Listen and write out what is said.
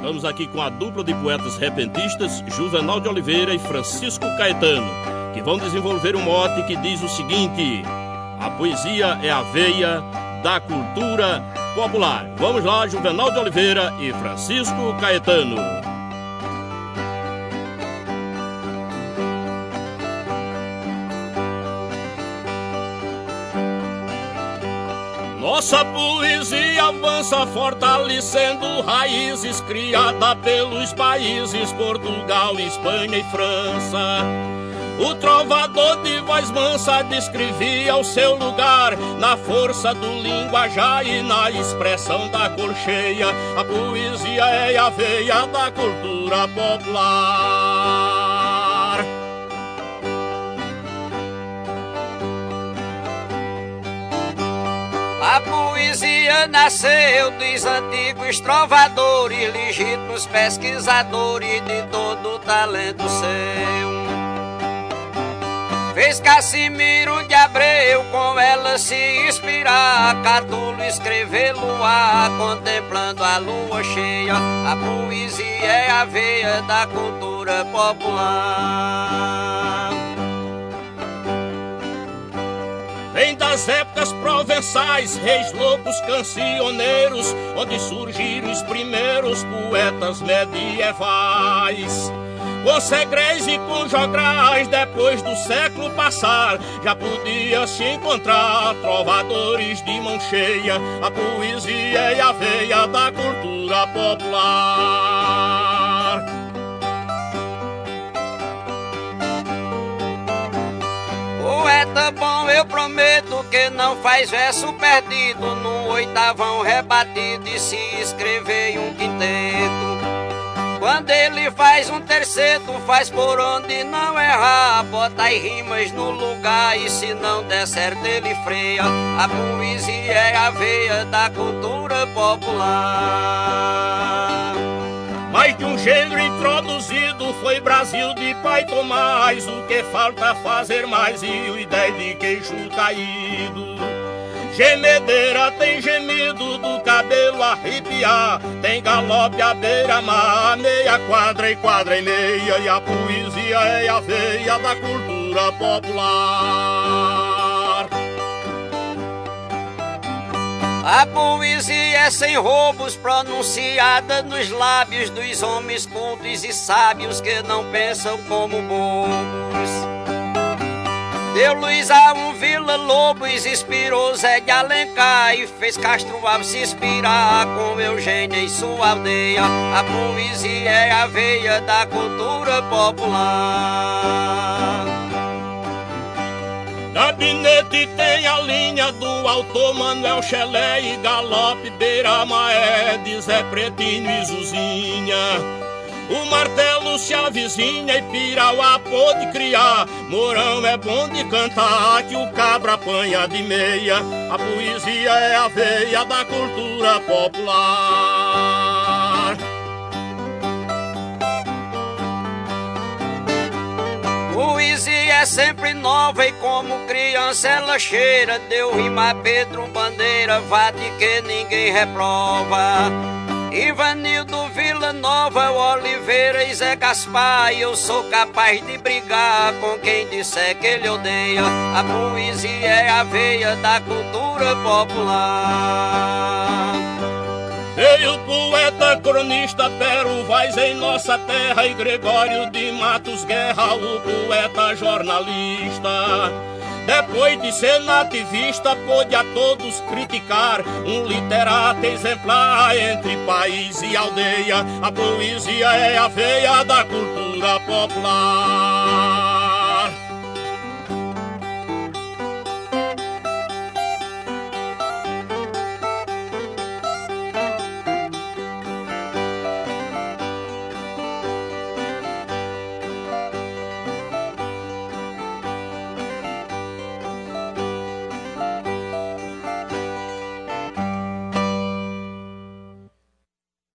Estamos aqui com a dupla de poetas repentistas, Juvenal de Oliveira e Francisco Caetano, que vão desenvolver um mote que diz o seguinte: A poesia é a veia da cultura popular. Vamos lá, Juvenal de Oliveira e Francisco Caetano. Nossa poesia avança fortalecendo raízes criada pelos países Portugal, Espanha e França. O trovador de voz mansa descrevia o seu lugar na força do linguajar e na expressão da cor cheia. A poesia é a veia da cultura popular. Nasceu dos antigos trovadores, legítimos pesquisadores de todo o talento seu. Fez Cassimiro de Abreu com ela se inspirar. Catulo escrever luar, contemplando a lua cheia. A poesia é a veia da cultura popular. Vem das épocas provençais, reis lobos cancioneiros, onde surgiram os primeiros poetas medievais. Com segredos e com jograis, depois do século passar, já podia se encontrar trovadores de mão cheia. A poesia e a veia da cultura popular. Bom, eu prometo que não faz verso perdido no oitavão rebatido e se escrever um quinteto. Quando ele faz um terceiro, faz por onde não errar. Bota as rimas no lugar e se não der certo ele freia. A poesia é a veia da cultura popular. Mais de um gênero introduzido foi Brasil de Pai Tomás. O que falta fazer mais e o ideia de queixo caído. Gemedeira tem gemido do cabelo arrepiar Tem galope à beira-mar, meia quadra e quadra e meia E a poesia é a veia da cultura popular A poesia é sem roubos pronunciada nos lábios dos homens cultos e sábios que não pensam como bobos Deu luz a um Vila Lobos, inspirou Zé de Alencar e fez Castro Alves se inspirar com Eugênia em sua aldeia. A poesia é a veia da cultura popular. Gabinete tem a linha do autor Manuel Chelé e Galope Beira Maé de Zé Pretinho e Zuzinha. O martelo se avizinha e pirauá pôde criar. Morão é bom de cantar, que o cabra apanha de meia. A poesia é a veia da cultura popular. Poesia é sempre nova e como criança ela cheira. Deu rima Pedro Bandeira, vate que ninguém reprova. Ivanildo Vila Nova, Oliveira e Zé Gaspar. Eu sou capaz de brigar com quem disser que ele odeia. A poesia é a veia da cultura popular. Veio poeta, cronista, Pero Vaz em nossa terra e Gregório de Matos Guerra, o poeta jornalista. Depois de ser nativista, pôde a todos criticar. Um literato exemplar entre país e aldeia. A poesia é a veia da cultura popular.